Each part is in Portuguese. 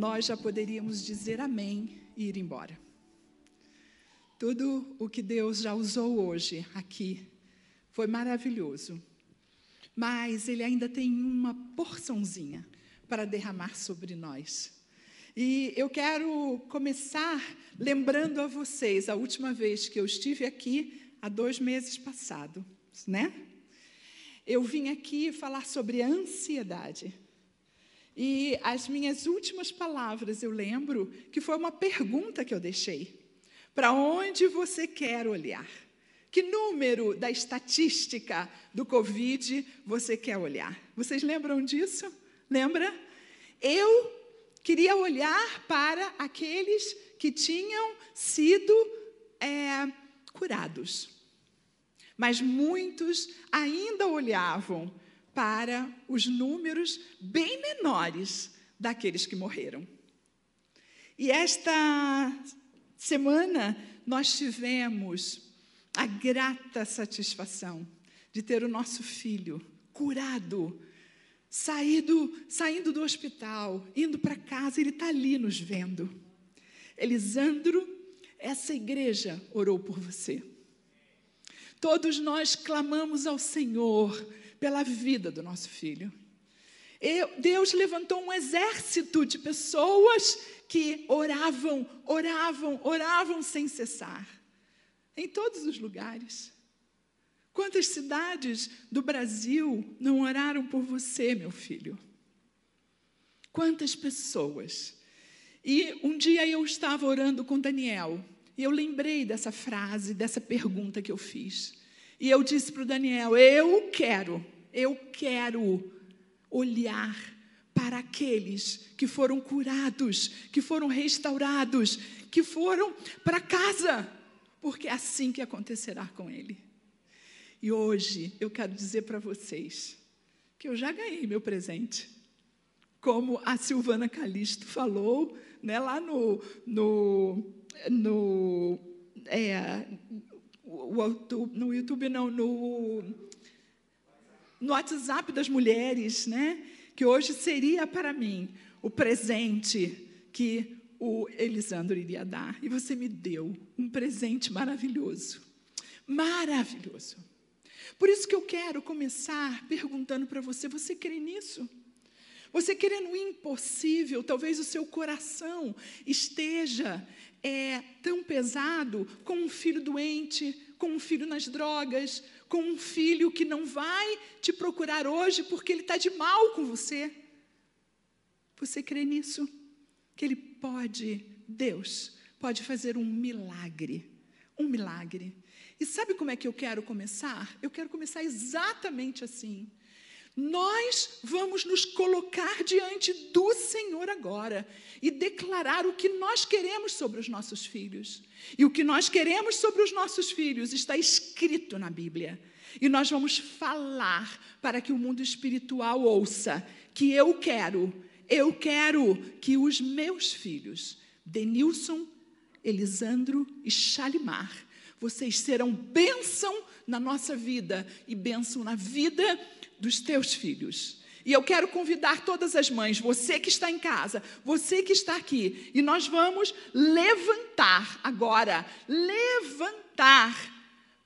nós já poderíamos dizer amém e ir embora. Tudo o que Deus já usou hoje aqui foi maravilhoso, mas Ele ainda tem uma porçãozinha para derramar sobre nós. E eu quero começar lembrando a vocês a última vez que eu estive aqui, há dois meses passado, né? Eu vim aqui falar sobre a ansiedade. E as minhas últimas palavras, eu lembro que foi uma pergunta que eu deixei. Para onde você quer olhar? Que número da estatística do Covid você quer olhar? Vocês lembram disso? Lembra? Eu queria olhar para aqueles que tinham sido é, curados. Mas muitos ainda olhavam para os números bem menores daqueles que morreram. E esta semana nós tivemos a grata satisfação de ter o nosso filho curado, saído, saindo do hospital, indo para casa, ele está ali nos vendo. Elisandro, essa igreja orou por você. Todos nós clamamos ao Senhor pela vida do nosso filho. Eu, Deus levantou um exército de pessoas que oravam, oravam, oravam sem cessar, em todos os lugares. Quantas cidades do Brasil não oraram por você, meu filho? Quantas pessoas? E um dia eu estava orando com Daniel, e eu lembrei dessa frase, dessa pergunta que eu fiz. E eu disse para o Daniel: Eu quero, eu quero olhar para aqueles que foram curados, que foram restaurados, que foram para casa, porque é assim que acontecerá com ele. E hoje eu quero dizer para vocês que eu já ganhei meu presente. Como a Silvana Calisto falou, né, lá no, no, no é, no YouTube, não, no, no WhatsApp das mulheres, né? Que hoje seria para mim o presente que o Elisandro iria dar. E você me deu um presente maravilhoso. Maravilhoso. Por isso que eu quero começar perguntando para você: você crê nisso? Você querendo o impossível, talvez o seu coração esteja é, tão pesado com um filho doente, com um filho nas drogas, com um filho que não vai te procurar hoje porque ele está de mal com você. Você crê nisso? Que ele pode, Deus, pode fazer um milagre. Um milagre. E sabe como é que eu quero começar? Eu quero começar exatamente assim. Nós vamos nos colocar diante do Senhor agora e declarar o que nós queremos sobre os nossos filhos. E o que nós queremos sobre os nossos filhos está escrito na Bíblia. E nós vamos falar para que o mundo espiritual ouça que eu quero, eu quero que os meus filhos, Denilson, Elisandro e Chalimar, vocês serão bênção na nossa vida e bênção na vida dos teus filhos. E eu quero convidar todas as mães, você que está em casa, você que está aqui, e nós vamos levantar agora, levantar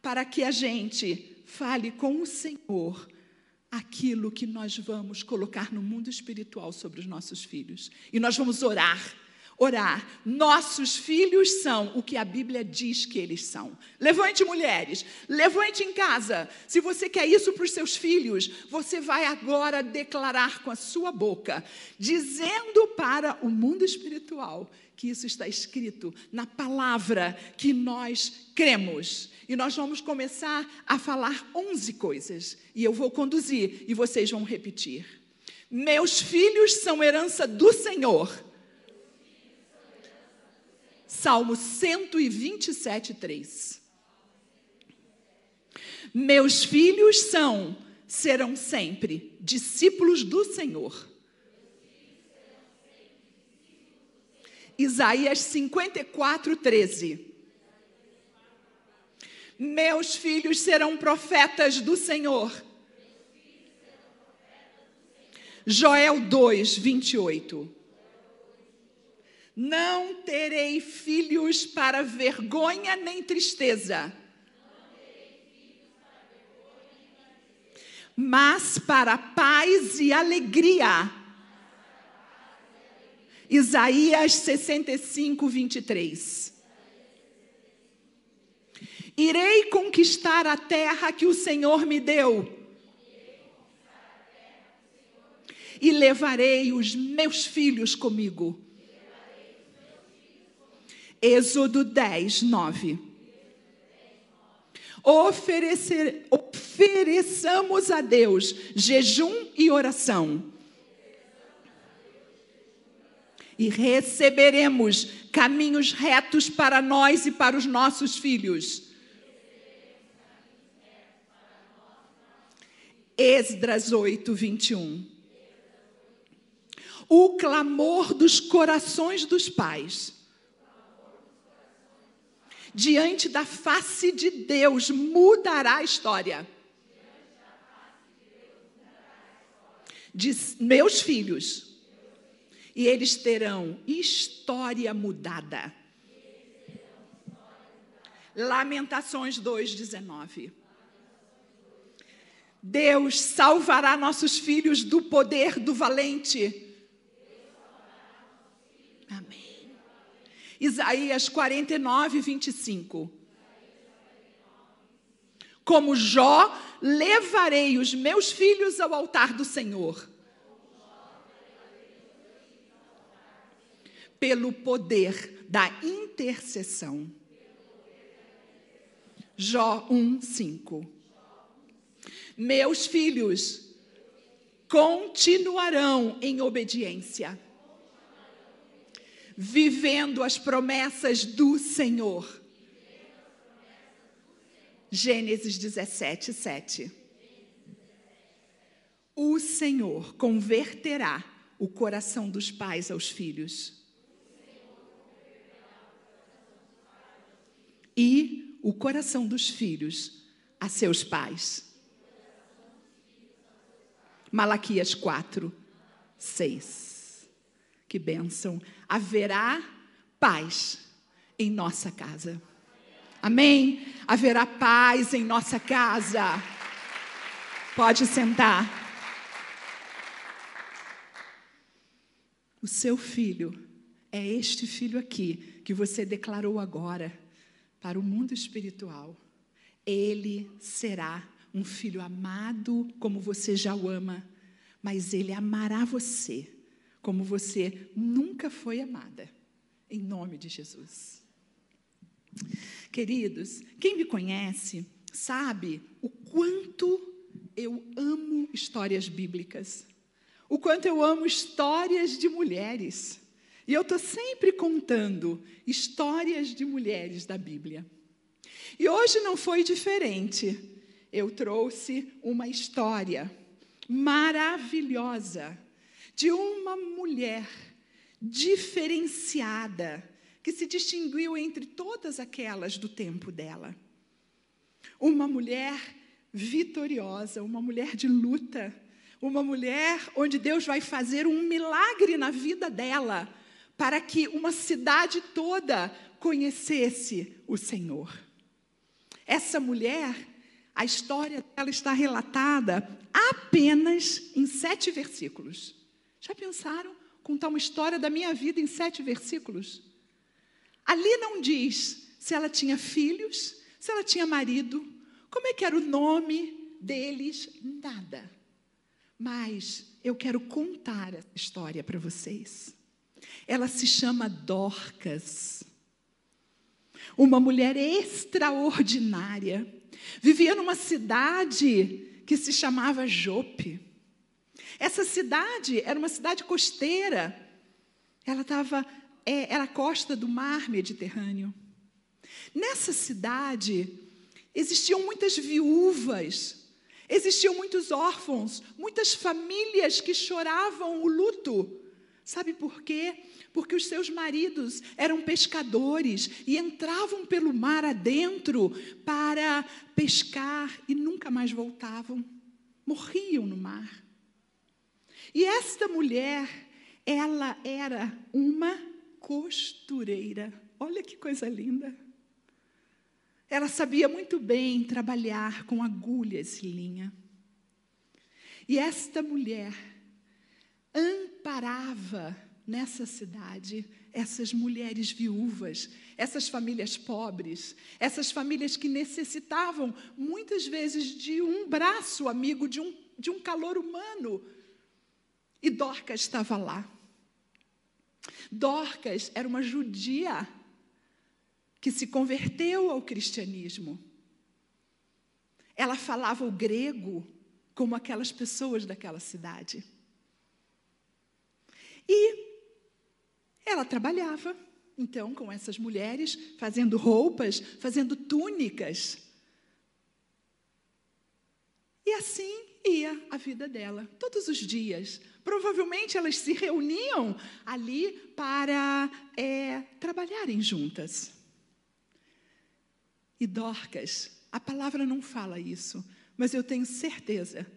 para que a gente fale com o Senhor aquilo que nós vamos colocar no mundo espiritual sobre os nossos filhos. E nós vamos orar orar. Nossos filhos são o que a Bíblia diz que eles são. Levante, mulheres, levante em casa. Se você quer isso para os seus filhos, você vai agora declarar com a sua boca, dizendo para o mundo espiritual que isso está escrito na palavra que nós cremos. E nós vamos começar a falar 11 coisas. E eu vou conduzir e vocês vão repetir. Meus filhos são herança do Senhor Salmo 127, 3. Meus filhos são, serão sempre discípulos do Senhor. Isaías 54, 13. Meus filhos serão profetas do Senhor. Joel 2, 28. Não terei filhos para vergonha nem tristeza. Mas para paz e alegria. Isaías 65, 23. Irei conquistar a terra que o Senhor me deu. E levarei os meus filhos comigo. Êxodo 10, 9. Oferecer, ofereçamos a Deus jejum e oração. E receberemos caminhos retos para nós e para os nossos filhos. Esdras 8, 21. O clamor dos corações dos pais. Diante da face de Deus mudará a história. De meus filhos. E eles terão história mudada. Lamentações 2,19. Deus salvará nossos filhos do poder do valente. Amém. Isaías 49, 25. Como Jó, levarei os meus filhos ao altar do Senhor. Pelo poder da intercessão. Jó 1, 5. Meus filhos continuarão em obediência, vivendo as promessas do Senhor. Gênesis 17, 7. O Senhor converterá o coração dos pais aos filhos. E o coração dos filhos a seus pais. Malaquias 4, 6. Que bênção. Haverá paz em nossa casa. Amém? Haverá paz em nossa casa. Pode sentar. O seu filho é este filho aqui que você declarou agora para o mundo espiritual. Ele será um filho amado como você já o ama, mas ele amará você como você nunca foi amada, em nome de Jesus. Queridos, quem me conhece sabe o quanto eu amo histórias bíblicas, o quanto eu amo histórias de mulheres. E eu estou sempre contando histórias de mulheres da Bíblia. E hoje não foi diferente eu trouxe uma história maravilhosa de uma mulher diferenciada que se distinguiu entre todas aquelas do tempo dela. Uma mulher vitoriosa, uma mulher de luta, uma mulher onde Deus vai fazer um milagre na vida dela para que uma cidade toda conhecesse o Senhor. Essa mulher a história dela está relatada apenas em sete versículos. Já pensaram contar uma história da minha vida em sete versículos? Ali não diz se ela tinha filhos, se ela tinha marido, como é que era o nome deles, nada. Mas eu quero contar essa história para vocês. Ela se chama Dorcas. Uma mulher extraordinária Vivia numa cidade que se chamava Jope. Essa cidade era uma cidade costeira. Ela estava é, era a costa do mar Mediterrâneo. Nessa cidade existiam muitas viúvas, existiam muitos órfãos, muitas famílias que choravam o luto. Sabe por quê? porque os seus maridos eram pescadores e entravam pelo mar adentro para pescar e nunca mais voltavam. Morriam no mar. E esta mulher, ela era uma costureira. Olha que coisa linda. Ela sabia muito bem trabalhar com agulhas e linha. E esta mulher amparava nessa cidade essas mulheres viúvas, essas famílias pobres, essas famílias que necessitavam muitas vezes de um braço amigo, de um, de um calor humano. E Dorcas estava lá. Dorcas era uma judia que se converteu ao cristianismo. Ela falava o grego como aquelas pessoas daquela cidade. E ela trabalhava, então, com essas mulheres, fazendo roupas, fazendo túnicas. E assim ia a vida dela, todos os dias. Provavelmente elas se reuniam ali para é, trabalharem juntas. E Dorcas, a palavra não fala isso, mas eu tenho certeza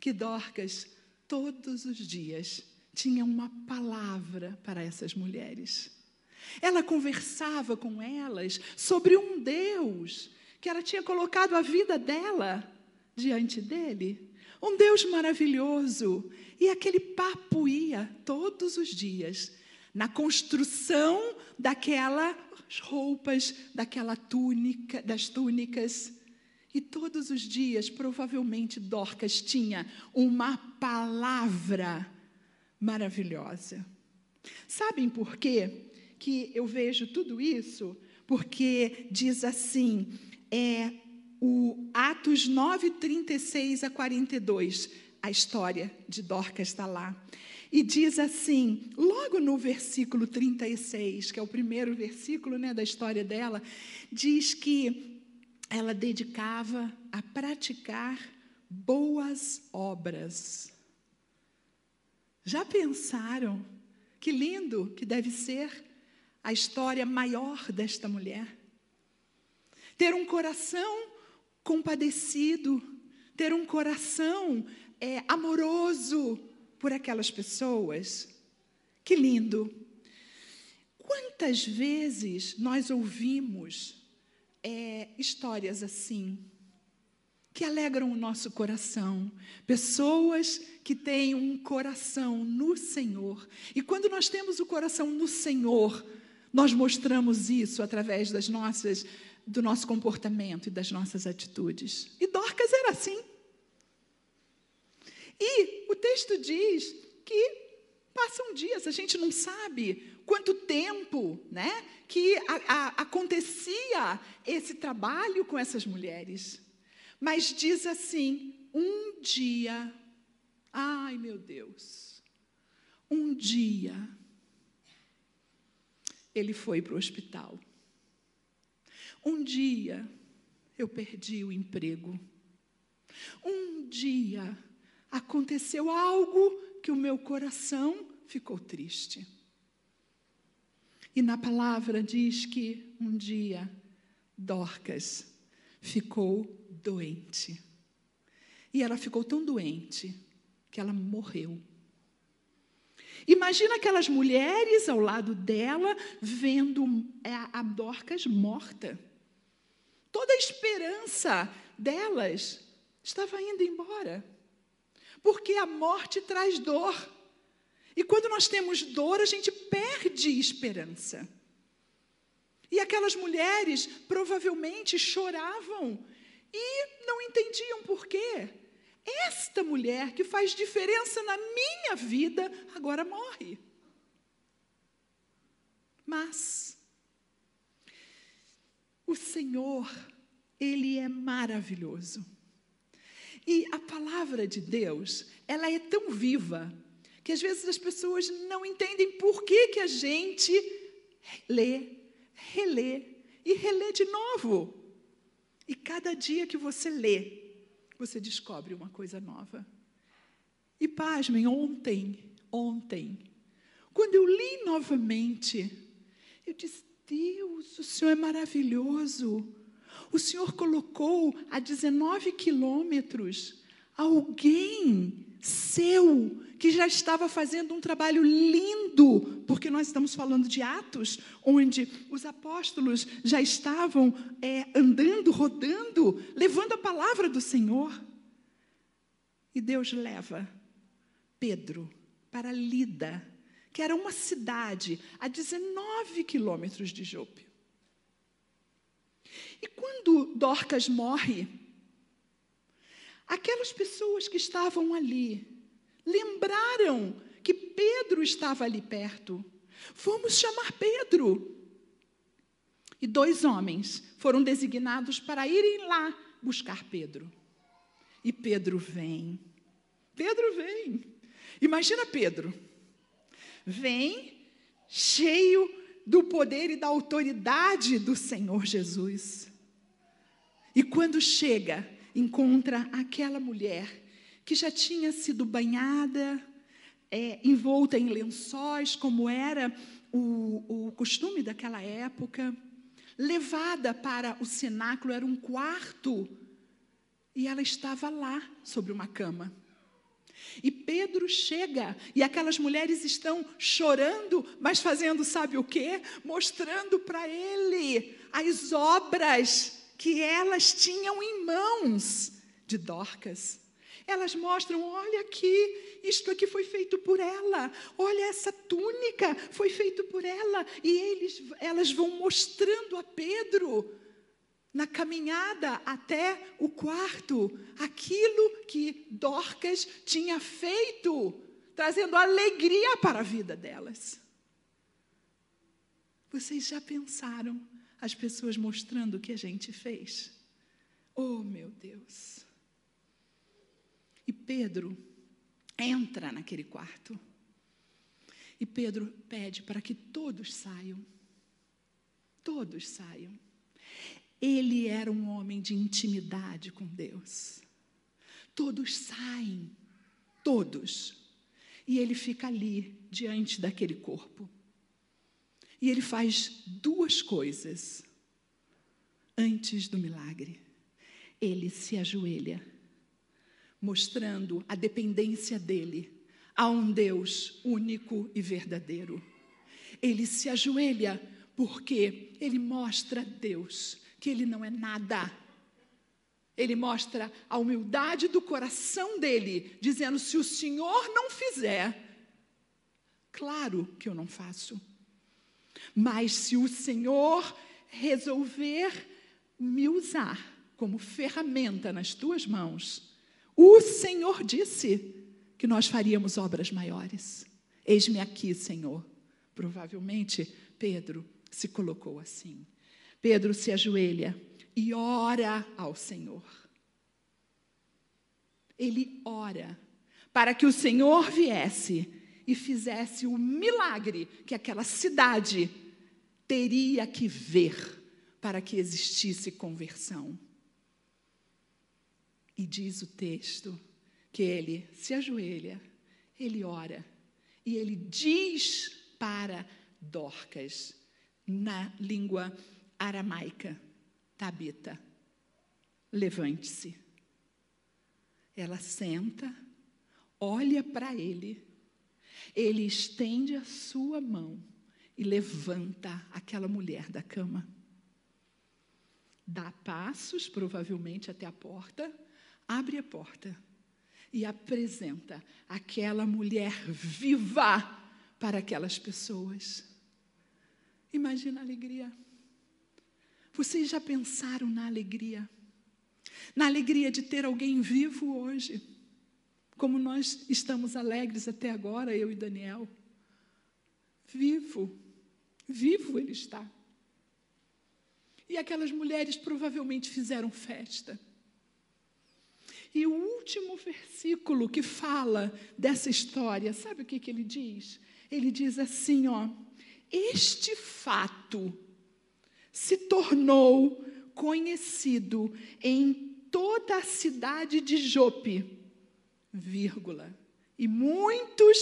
que Dorcas, todos os dias, tinha uma palavra para essas mulheres. Ela conversava com elas sobre um Deus que ela tinha colocado a vida dela diante dele. Um Deus maravilhoso. E aquele papo ia todos os dias na construção daquelas roupas, daquela túnica, das túnicas. E todos os dias, provavelmente, Dorcas tinha uma palavra maravilhosa. Sabem por quê que eu vejo tudo isso? Porque diz assim, é o Atos 9, 36 a 42, a história de Dorcas está lá. E diz assim, logo no versículo 36, que é o primeiro versículo né, da história dela, diz que ela dedicava a praticar boas obras já pensaram que lindo que deve ser a história maior desta mulher? Ter um coração compadecido, ter um coração é, amoroso por aquelas pessoas. Que lindo! Quantas vezes nós ouvimos é, histórias assim? que alegram o nosso coração, pessoas que têm um coração no Senhor. E quando nós temos o coração no Senhor, nós mostramos isso através das nossas do nosso comportamento e das nossas atitudes. E Dorcas era assim. E o texto diz que passam dias, a gente não sabe quanto tempo, né, que a, a, acontecia esse trabalho com essas mulheres. Mas diz assim: um dia, ai meu Deus, um dia, ele foi para o hospital. Um dia, eu perdi o emprego. Um dia, aconteceu algo que o meu coração ficou triste. E na palavra diz que um dia Dorcas ficou doente. E ela ficou tão doente que ela morreu. Imagina aquelas mulheres ao lado dela, vendo a Dorcas morta. Toda a esperança delas estava indo embora. Porque a morte traz dor. E quando nós temos dor, a gente perde esperança. E aquelas mulheres provavelmente choravam e não entendiam por quê. Esta mulher que faz diferença na minha vida, agora morre. Mas o Senhor, Ele é maravilhoso. E a palavra de Deus, ela é tão viva, que às vezes as pessoas não entendem por que, que a gente lê, relê e relê de novo. E cada dia que você lê, você descobre uma coisa nova. E pasmem, ontem, ontem, quando eu li novamente, eu disse: Deus, o Senhor é maravilhoso. O Senhor colocou a 19 quilômetros alguém seu, que já estava fazendo um trabalho lindo, porque nós estamos falando de Atos, onde os apóstolos já estavam é, andando, rodando, levando a palavra do Senhor. E Deus leva Pedro para Lida, que era uma cidade a 19 quilômetros de Jope. E quando Dorcas morre, aquelas pessoas que estavam ali lembraram que Pedro estava ali perto. Vamos chamar Pedro. E dois homens foram designados para irem lá buscar Pedro. E Pedro vem. Pedro vem. Imagina Pedro. Vem cheio do poder e da autoridade do Senhor Jesus. E quando chega, encontra aquela mulher que já tinha sido banhada, é, envolta em lençóis, como era o, o costume daquela época, levada para o cenáculo, era um quarto, e ela estava lá sobre uma cama. E Pedro chega e aquelas mulheres estão chorando, mas fazendo sabe o quê? Mostrando para ele as obras que elas tinham em mãos de Dorcas. Elas mostram, olha aqui, isto aqui foi feito por ela. Olha essa túnica foi feito por ela. E eles, elas vão mostrando a Pedro na caminhada até o quarto, aquilo que Dorcas tinha feito, trazendo alegria para a vida delas. Vocês já pensaram as pessoas mostrando o que a gente fez? Oh, meu Deus. E Pedro entra naquele quarto. E Pedro pede para que todos saiam. Todos saiam. Ele era um homem de intimidade com Deus. Todos saem, todos. E ele fica ali, diante daquele corpo. E ele faz duas coisas antes do milagre. Ele se ajoelha, mostrando a dependência dele a um Deus único e verdadeiro. Ele se ajoelha porque ele mostra Deus que ele não é nada. Ele mostra a humildade do coração dele, dizendo: se o Senhor não fizer, claro que eu não faço. Mas se o Senhor resolver me usar como ferramenta nas tuas mãos, o Senhor disse que nós faríamos obras maiores. Eis-me aqui, Senhor. Provavelmente Pedro se colocou assim. Pedro se ajoelha e ora ao Senhor. Ele ora para que o Senhor viesse e fizesse o milagre que aquela cidade teria que ver para que existisse conversão. E diz o texto que ele se ajoelha, ele ora e ele diz para Dorcas, na língua aramaica, Tabita, levante-se. Ela senta, olha para ele, ele estende a sua mão e levanta aquela mulher da cama. Dá passos, provavelmente até a porta, abre a porta e apresenta aquela mulher viva para aquelas pessoas. Imagina a alegria. Vocês já pensaram na alegria? Na alegria de ter alguém vivo hoje, como nós estamos alegres até agora, eu e Daniel. Vivo, vivo ele está. E aquelas mulheres provavelmente fizeram festa. E o último versículo que fala dessa história, sabe o que, que ele diz? Ele diz assim: ó, este fato se tornou conhecido em toda a cidade de Jope, vírgula, e muitos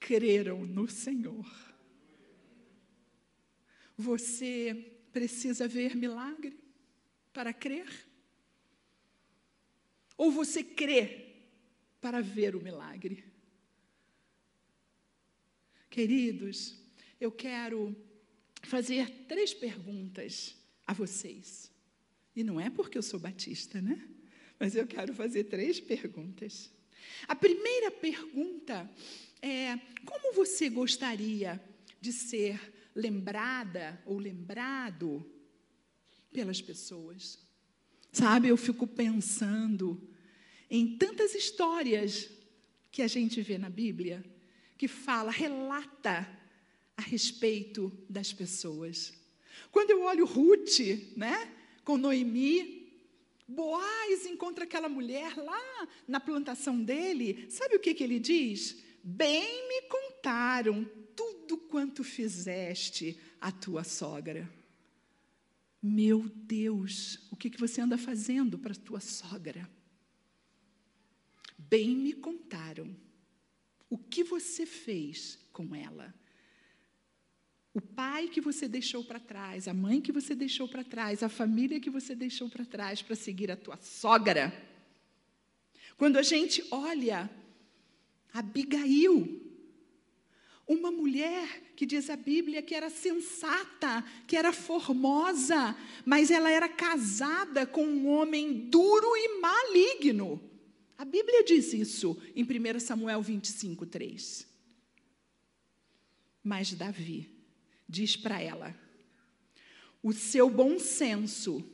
creram no Senhor. Você precisa ver milagre para crer? Ou você crê para ver o milagre. Queridos, eu quero fazer três perguntas a vocês. E não é porque eu sou batista, né? Mas eu quero fazer três perguntas. A primeira pergunta é: como você gostaria de ser lembrada ou lembrado pelas pessoas? Sabe, eu fico pensando em tantas histórias que a gente vê na Bíblia que fala, relata a respeito das pessoas. Quando eu olho Ruth, né, com Noemi, Boaz encontra aquela mulher lá na plantação dele. Sabe o que, que ele diz? Bem me contaram tudo quanto fizeste a tua sogra. Meu Deus, o que, que você anda fazendo para a tua sogra? Bem me contaram o que você fez com ela. O pai que você deixou para trás, a mãe que você deixou para trás, a família que você deixou para trás para seguir a tua sogra. Quando a gente olha Abigail, uma mulher que diz a Bíblia que era sensata, que era formosa, mas ela era casada com um homem duro e maligno. A Bíblia diz isso em 1 Samuel 25, 3. Mas Davi diz para ela: o seu bom senso,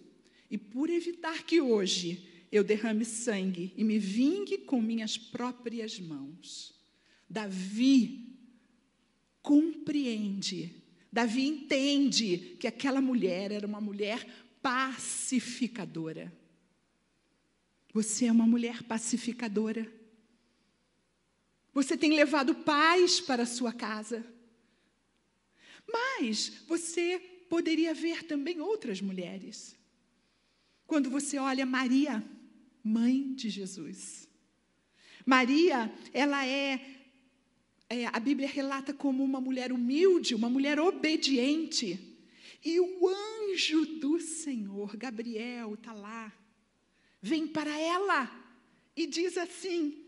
e por evitar que hoje eu derrame sangue e me vingue com minhas próprias mãos. Davi compreende, Davi entende que aquela mulher era uma mulher pacificadora. Você é uma mulher pacificadora. Você tem levado paz para a sua casa. Mas você poderia ver também outras mulheres. Quando você olha Maria, mãe de Jesus. Maria, ela é, é, a Bíblia relata como uma mulher humilde, uma mulher obediente. E o anjo do Senhor, Gabriel, está lá, vem para ela e diz assim: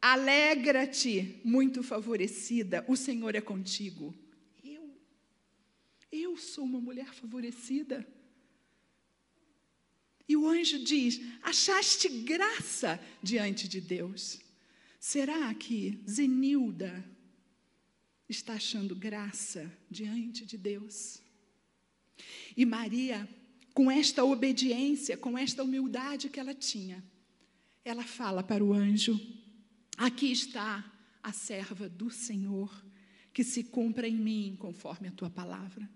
Alegra-te, muito favorecida, o Senhor é contigo. Eu sou uma mulher favorecida. E o anjo diz: Achaste graça diante de Deus. Será que Zenilda está achando graça diante de Deus? E Maria, com esta obediência, com esta humildade que ela tinha, ela fala para o anjo: Aqui está a serva do Senhor, que se cumpra em mim conforme a tua palavra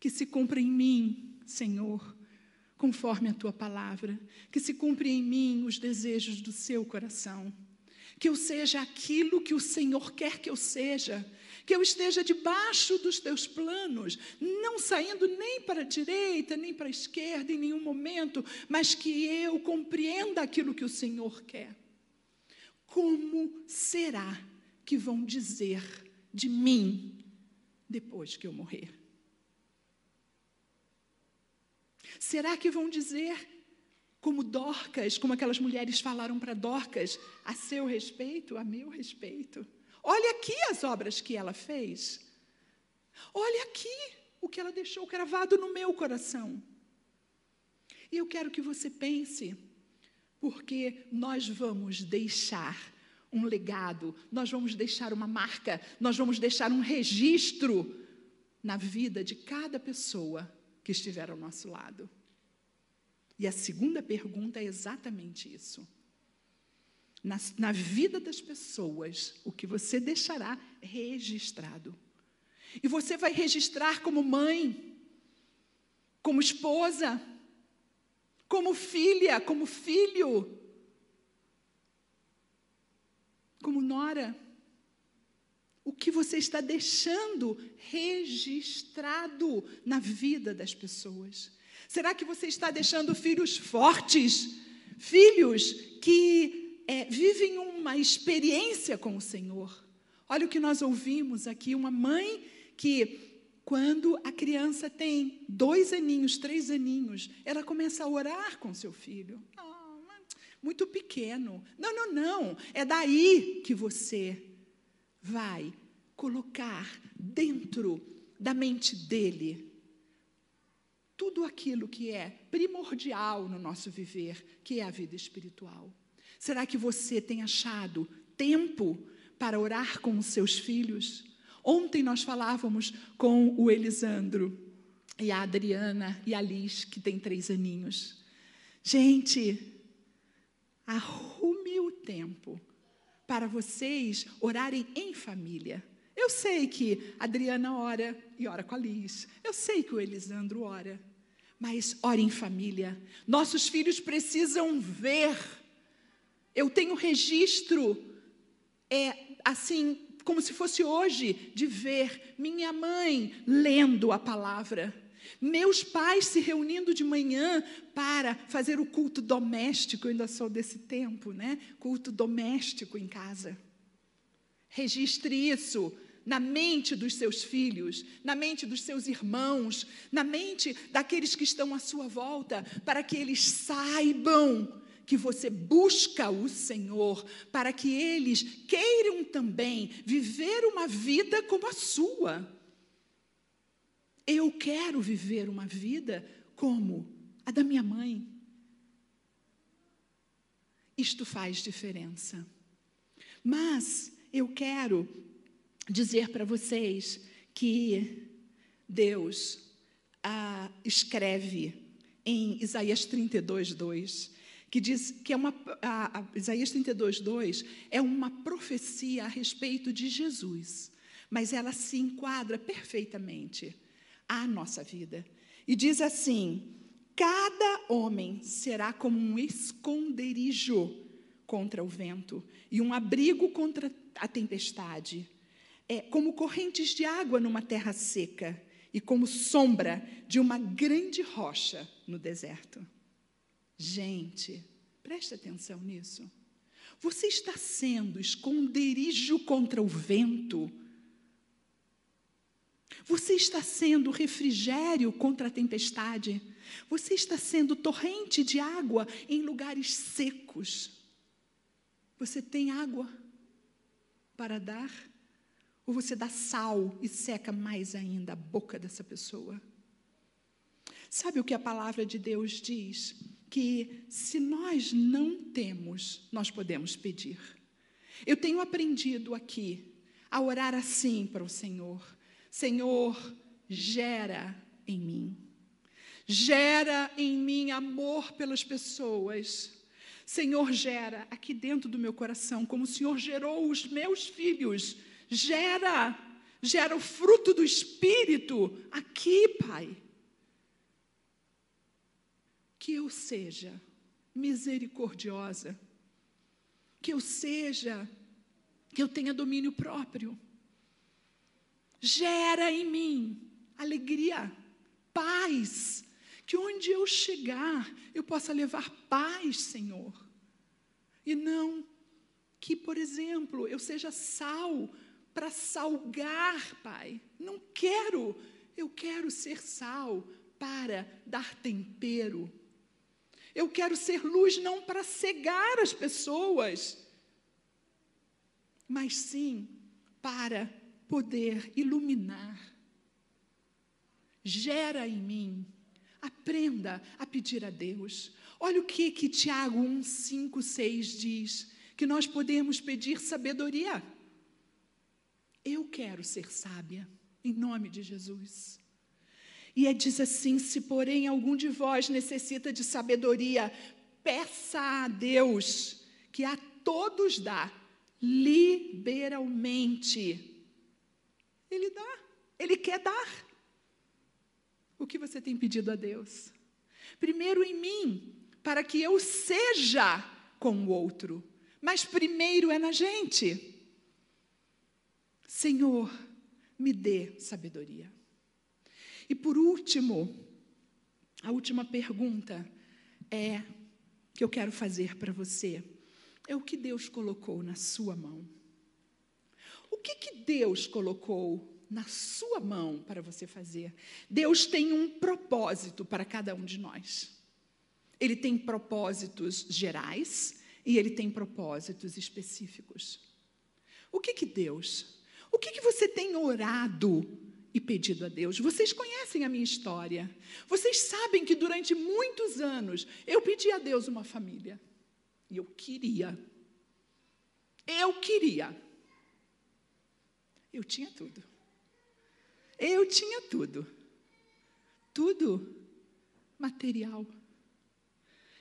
que se cumpra em mim, Senhor, conforme a tua palavra, que se cumpra em mim os desejos do seu coração, que eu seja aquilo que o Senhor quer que eu seja, que eu esteja debaixo dos teus planos, não saindo nem para a direita, nem para a esquerda em nenhum momento, mas que eu compreenda aquilo que o Senhor quer. Como será que vão dizer de mim depois que eu morrer? Será que vão dizer, como Dorcas, como aquelas mulheres falaram para Dorcas, a seu respeito, a meu respeito? Olha aqui as obras que ela fez. Olha aqui o que ela deixou gravado no meu coração. E eu quero que você pense, porque nós vamos deixar um legado, nós vamos deixar uma marca, nós vamos deixar um registro na vida de cada pessoa que estiver ao nosso lado. E a segunda pergunta é exatamente isso. Na, na vida das pessoas, o que você deixará registrado. E você vai registrar como mãe, como esposa, como filha, como filho, como nora o que você está deixando registrado na vida das pessoas? Será que você está deixando filhos fortes, filhos que é, vivem uma experiência com o Senhor? Olha o que nós ouvimos aqui: uma mãe que quando a criança tem dois aninhos, três aninhos, ela começa a orar com seu filho. Oh, muito pequeno. Não, não, não. É daí que você vai colocar dentro da mente dele tudo aquilo que é primordial no nosso viver, que é a vida espiritual. Será que você tem achado tempo para orar com os seus filhos? Ontem nós falávamos com o Elisandro e a Adriana e a Liz, que tem três aninhos. Gente, arrume o tempo para vocês orarem em família. Eu sei que a Adriana ora e ora com a Liz. Eu sei que o Elisandro ora. Mas ore em família. Nossos filhos precisam ver. Eu tenho registro, é assim, como se fosse hoje, de ver minha mãe lendo a palavra. Meus pais se reunindo de manhã para fazer o culto doméstico, eu ainda sou desse tempo, né? Culto doméstico em casa. Registre isso na mente dos seus filhos, na mente dos seus irmãos, na mente daqueles que estão à sua volta, para que eles saibam que você busca o Senhor, para que eles queiram também viver uma vida como a sua. Eu quero viver uma vida como a da minha mãe. Isto faz diferença. Mas eu quero dizer para vocês que Deus ah, escreve em Isaías 32, 2, que diz que é uma. A, a, Isaías 32, 2 é uma profecia a respeito de Jesus, mas ela se enquadra perfeitamente à nossa vida. E diz assim: cada homem será como um esconderijo contra o vento e um abrigo contra a tempestade é, como correntes de água numa terra seca e como sombra de uma grande rocha no deserto. Gente, preste atenção nisso. Você está sendo esconderijo contra o vento. Você está sendo refrigério contra a tempestade. Você está sendo torrente de água em lugares secos. Você tem água para dar? Ou você dá sal e seca mais ainda a boca dessa pessoa? Sabe o que a palavra de Deus diz? Que se nós não temos, nós podemos pedir. Eu tenho aprendido aqui a orar assim para o Senhor: Senhor, gera em mim. Gera em mim amor pelas pessoas. Senhor, gera aqui dentro do meu coração, como o Senhor gerou os meus filhos gera, gera o fruto do Espírito aqui, Pai. Que eu seja misericordiosa, que eu seja, que eu tenha domínio próprio. Gera em mim alegria, paz, que onde eu chegar eu possa levar paz, Senhor. E não que, por exemplo, eu seja sal para salgar, Pai. Não quero, eu quero ser sal para dar tempero. Eu quero ser luz não para cegar as pessoas, mas sim para poder iluminar. Gera em mim, aprenda a pedir a Deus. Olha o que, que Tiago 1, 5, 6 diz: que nós podemos pedir sabedoria. Eu quero ser sábia, em nome de Jesus. E é, diz assim: se porém algum de vós necessita de sabedoria, peça a Deus, que a todos dá, liberalmente. Ele dá, ele quer dar. O que você tem pedido a Deus? Primeiro em mim, para que eu seja com o outro, mas primeiro é na gente. Senhor, me dê sabedoria. E por último, a última pergunta é que eu quero fazer para você é o que Deus colocou na sua mão. Que, que Deus colocou na sua mão para você fazer? Deus tem um propósito para cada um de nós. Ele tem propósitos gerais e ele tem propósitos específicos. O que que Deus? O que que você tem orado e pedido a Deus? Vocês conhecem a minha história. Vocês sabem que durante muitos anos eu pedi a Deus uma família. E eu queria. Eu queria. Eu tinha tudo. Eu tinha tudo. Tudo material.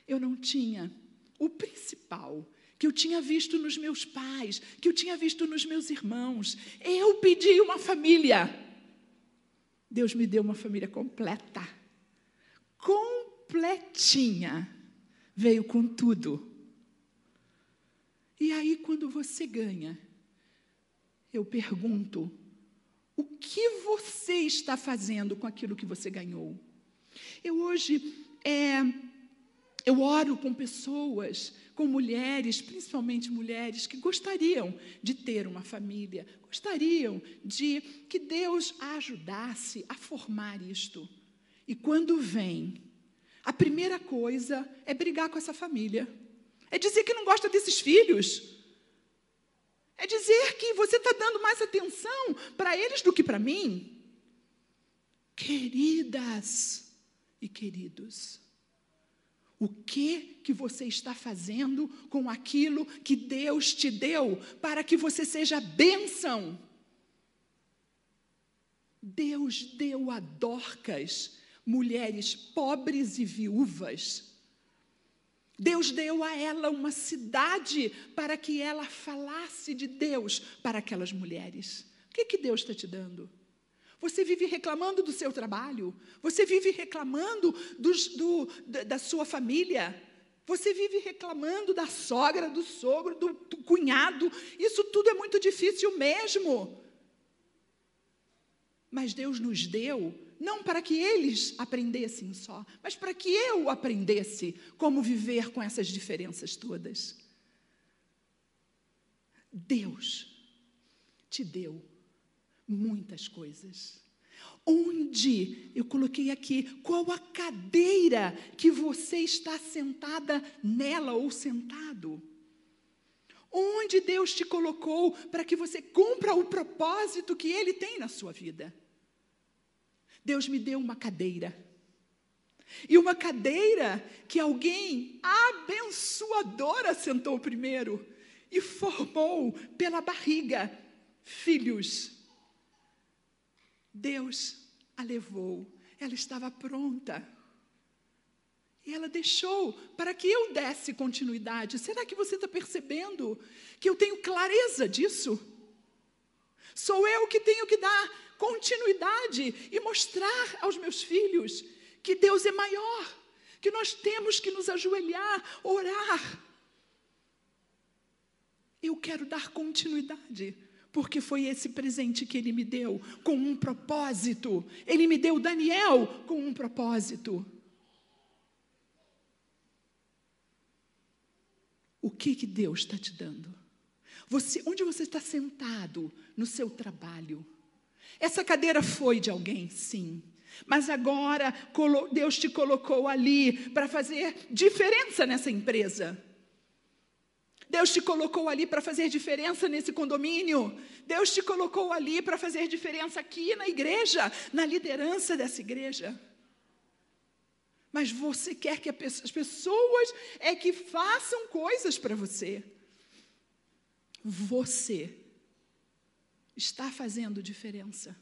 Eu não tinha o principal que eu tinha visto nos meus pais, que eu tinha visto nos meus irmãos. Eu pedi uma família. Deus me deu uma família completa. Completinha. Veio com tudo. E aí, quando você ganha, eu pergunto: o que você está fazendo com aquilo que você ganhou? Eu hoje é, eu oro com pessoas, com mulheres, principalmente mulheres, que gostariam de ter uma família, gostariam de que Deus a ajudasse a formar isto. E quando vem, a primeira coisa é brigar com essa família, é dizer que não gosta desses filhos. É dizer que você está dando mais atenção para eles do que para mim. Queridas e queridos, o que que você está fazendo com aquilo que Deus te deu para que você seja bênção? Deus deu a Dorcas mulheres pobres e viúvas Deus deu a ela uma cidade para que ela falasse de Deus para aquelas mulheres. O que, que Deus está te dando? Você vive reclamando do seu trabalho, você vive reclamando dos, do, da sua família, você vive reclamando da sogra, do sogro, do, do cunhado. Isso tudo é muito difícil mesmo. Mas Deus nos deu não para que eles aprendessem só, mas para que eu aprendesse como viver com essas diferenças todas. Deus te deu muitas coisas. Onde, eu coloquei aqui, qual a cadeira que você está sentada nela ou sentado? Onde Deus te colocou para que você cumpra o propósito que Ele tem na sua vida? Deus me deu uma cadeira. E uma cadeira que alguém abençoadora sentou primeiro e formou pela barriga filhos. Deus a levou, ela estava pronta. E ela deixou para que eu desse continuidade. Será que você está percebendo que eu tenho clareza disso? Sou eu que tenho que dar continuidade e mostrar aos meus filhos que Deus é maior, que nós temos que nos ajoelhar, orar. Eu quero dar continuidade, porque foi esse presente que Ele me deu, com um propósito. Ele me deu Daniel com um propósito. O que, que Deus está te dando? Você, onde você está sentado no seu trabalho? Essa cadeira foi de alguém, sim. Mas agora Deus te colocou ali para fazer diferença nessa empresa. Deus te colocou ali para fazer diferença nesse condomínio. Deus te colocou ali para fazer diferença aqui na igreja, na liderança dessa igreja. Mas você quer que as pessoas é que façam coisas para você. Você está fazendo diferença.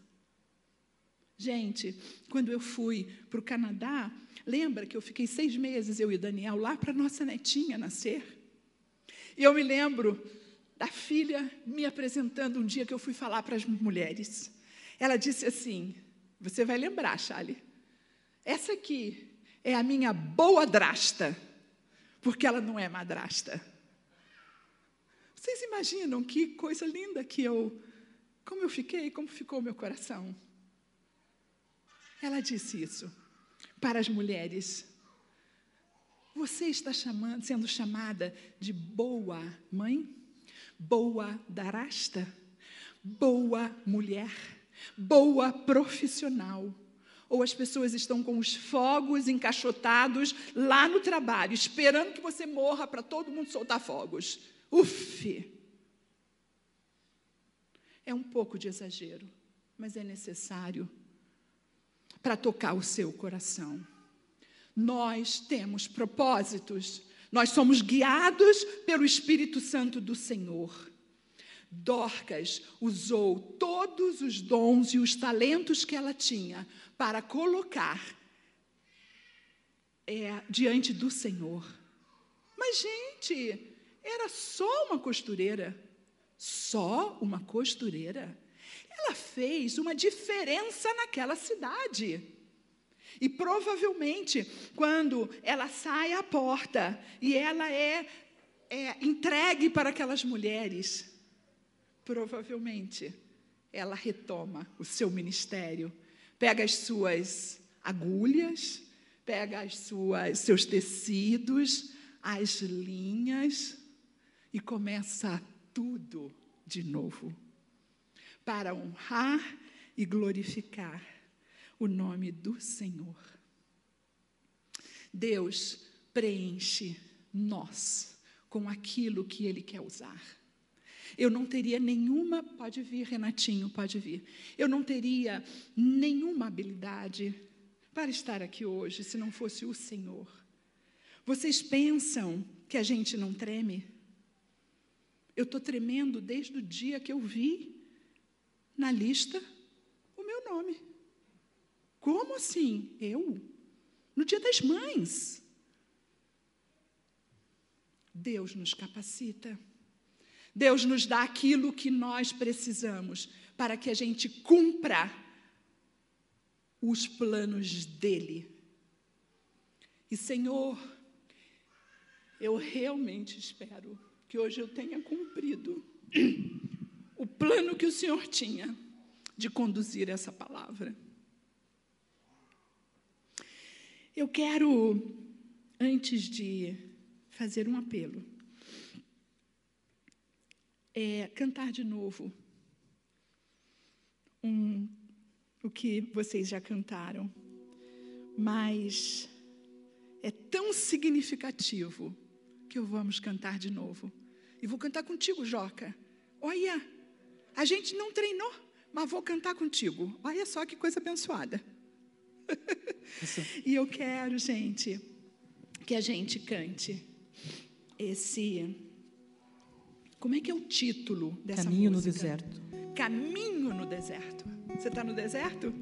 Gente, quando eu fui para o Canadá, lembra que eu fiquei seis meses, eu e Daniel, lá para nossa netinha nascer? E eu me lembro da filha me apresentando um dia que eu fui falar para as mulheres. Ela disse assim: Você vai lembrar, Charlie, essa aqui é a minha boa drasta, porque ela não é madrasta. Vocês imaginam que coisa linda que eu como eu fiquei, como ficou o meu coração? Ela disse isso para as mulheres. Você está chamando, sendo chamada de boa mãe, boa darasta, boa mulher, boa profissional. Ou as pessoas estão com os fogos encaixotados lá no trabalho, esperando que você morra para todo mundo soltar fogos. Uf! É um pouco de exagero, mas é necessário para tocar o seu coração. Nós temos propósitos, nós somos guiados pelo Espírito Santo do Senhor. Dorcas usou todos os dons e os talentos que ela tinha para colocar é, diante do Senhor. Mas, gente, era só uma costureira. Só uma costureira. Ela fez uma diferença naquela cidade. E provavelmente, quando ela sai à porta e ela é, é entregue para aquelas mulheres, provavelmente ela retoma o seu ministério, pega as suas agulhas, pega as suas seus tecidos, as linhas e começa tudo de novo para honrar e glorificar o nome do Senhor. Deus preenche nós com aquilo que Ele quer usar. Eu não teria nenhuma, pode vir, Renatinho, pode vir. Eu não teria nenhuma habilidade para estar aqui hoje se não fosse o Senhor. Vocês pensam que a gente não treme? Eu estou tremendo desde o dia que eu vi na lista o meu nome. Como assim? Eu? No dia das mães. Deus nos capacita. Deus nos dá aquilo que nós precisamos para que a gente cumpra os planos dele. E Senhor, eu realmente espero que hoje eu tenha cumprido o plano que o Senhor tinha de conduzir essa palavra. Eu quero, antes de fazer um apelo, é, cantar de novo um, o que vocês já cantaram, mas é tão significativo que vamos cantar de novo. E vou cantar contigo, Joca. Olha, a gente não treinou, mas vou cantar contigo. Olha só que coisa abençoada. e eu quero, gente, que a gente cante esse como é que é o título dessa Caminho música? no deserto. Caminho no deserto. Você está no deserto?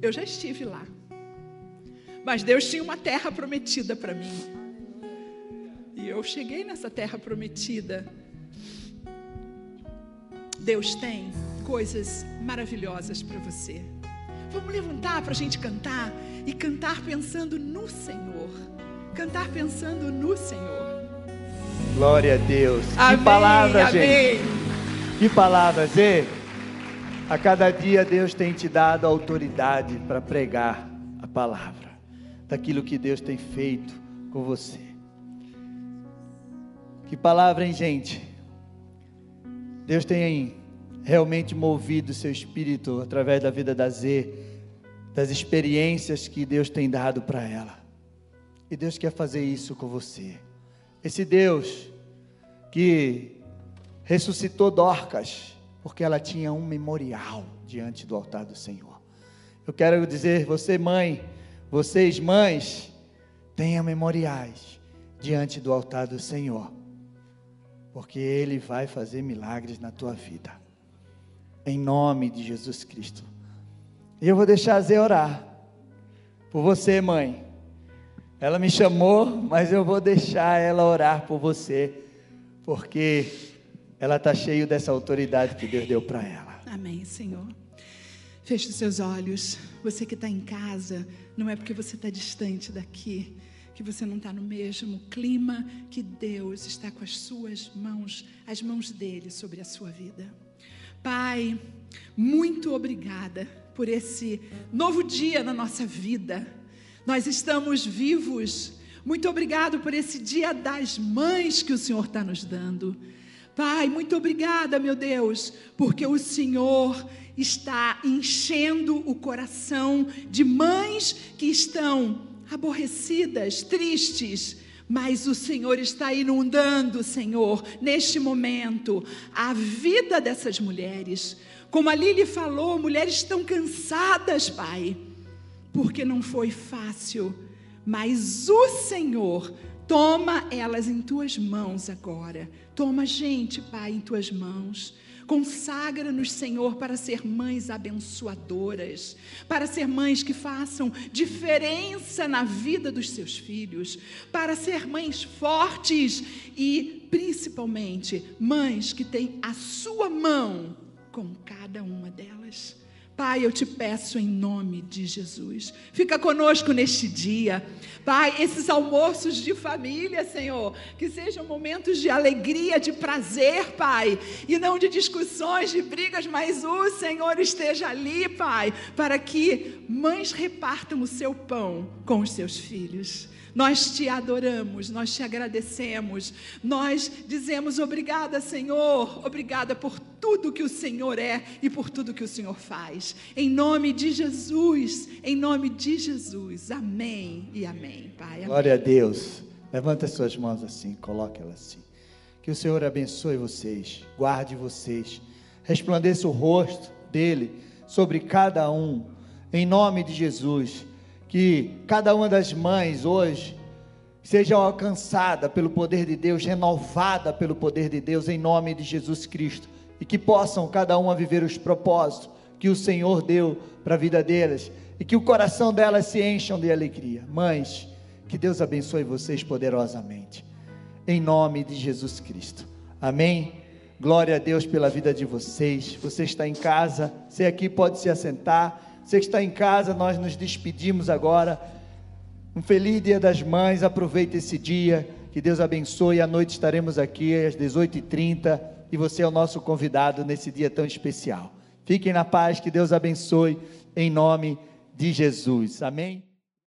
Eu já estive lá. Mas Deus tinha uma terra prometida para mim. E eu cheguei nessa terra prometida. Deus tem coisas maravilhosas para você. Vamos levantar para a gente cantar e cantar pensando no Senhor. Cantar pensando no Senhor. Glória a Deus. Amém, que palavra, amém. gente. Que palavras, e a cada dia Deus tem te dado autoridade para pregar a palavra daquilo que Deus tem feito com você. Que palavra, hein, gente? Deus tem realmente movido seu espírito através da vida da Z, das experiências que Deus tem dado para ela. E Deus quer fazer isso com você. Esse Deus que ressuscitou Dorcas, porque ela tinha um memorial diante do altar do Senhor. Eu quero dizer, você mãe, vocês mães, tenham memoriais diante do altar do Senhor, porque Ele vai fazer milagres na tua vida, em nome de Jesus Cristo. E eu vou deixar a Zé orar por você, mãe. Ela me chamou, mas eu vou deixar ela orar por você, porque ela está cheia dessa autoridade que Deus deu para ela. Amém, Senhor. Feche os seus olhos. Você que está em casa, não é porque você está distante daqui que você não está no mesmo clima que Deus está com as suas mãos, as mãos dele sobre a sua vida. Pai, muito obrigada por esse novo dia na nossa vida. Nós estamos vivos. Muito obrigado por esse dia das mães que o Senhor está nos dando. Pai, muito obrigada, meu Deus, porque o Senhor está enchendo o coração de mães que estão aborrecidas, tristes, mas o Senhor está inundando, Senhor, neste momento, a vida dessas mulheres. Como a Lili falou, mulheres estão cansadas, Pai, porque não foi fácil, mas o Senhor toma elas em tuas mãos agora. Toma, gente, Pai, em tuas mãos. Consagra-nos, Senhor, para ser mães abençoadoras, para ser mães que façam diferença na vida dos seus filhos, para ser mães fortes e, principalmente, mães que têm a sua mão com cada uma delas. Pai, eu te peço em nome de Jesus, fica conosco neste dia. Pai, esses almoços de família, Senhor, que sejam momentos de alegria, de prazer, Pai, e não de discussões, de brigas, mas o Senhor esteja ali, Pai, para que mães repartam o seu pão com os seus filhos. Nós te adoramos, nós te agradecemos, nós dizemos obrigada, Senhor, obrigada por tudo que o Senhor é e por tudo que o Senhor faz. Em nome de Jesus, em nome de Jesus. Amém e amém, Pai. Amém. Glória a Deus. Levanta as suas mãos assim, coloque elas assim. Que o Senhor abençoe vocês, guarde vocês, resplandeça o rosto dele sobre cada um, em nome de Jesus que cada uma das mães hoje seja alcançada pelo poder de Deus, renovada pelo poder de Deus, em nome de Jesus Cristo, e que possam cada uma viver os propósitos que o Senhor deu para a vida delas, e que o coração delas se encham de alegria. Mães, que Deus abençoe vocês poderosamente, em nome de Jesus Cristo. Amém. Glória a Deus pela vida de vocês. Você está em casa, você aqui pode se assentar. Você que está em casa, nós nos despedimos agora. Um feliz Dia das Mães, aproveite esse dia, que Deus abençoe. À noite estaremos aqui às 18h30 e você é o nosso convidado nesse dia tão especial. Fiquem na paz, que Deus abençoe, em nome de Jesus. Amém.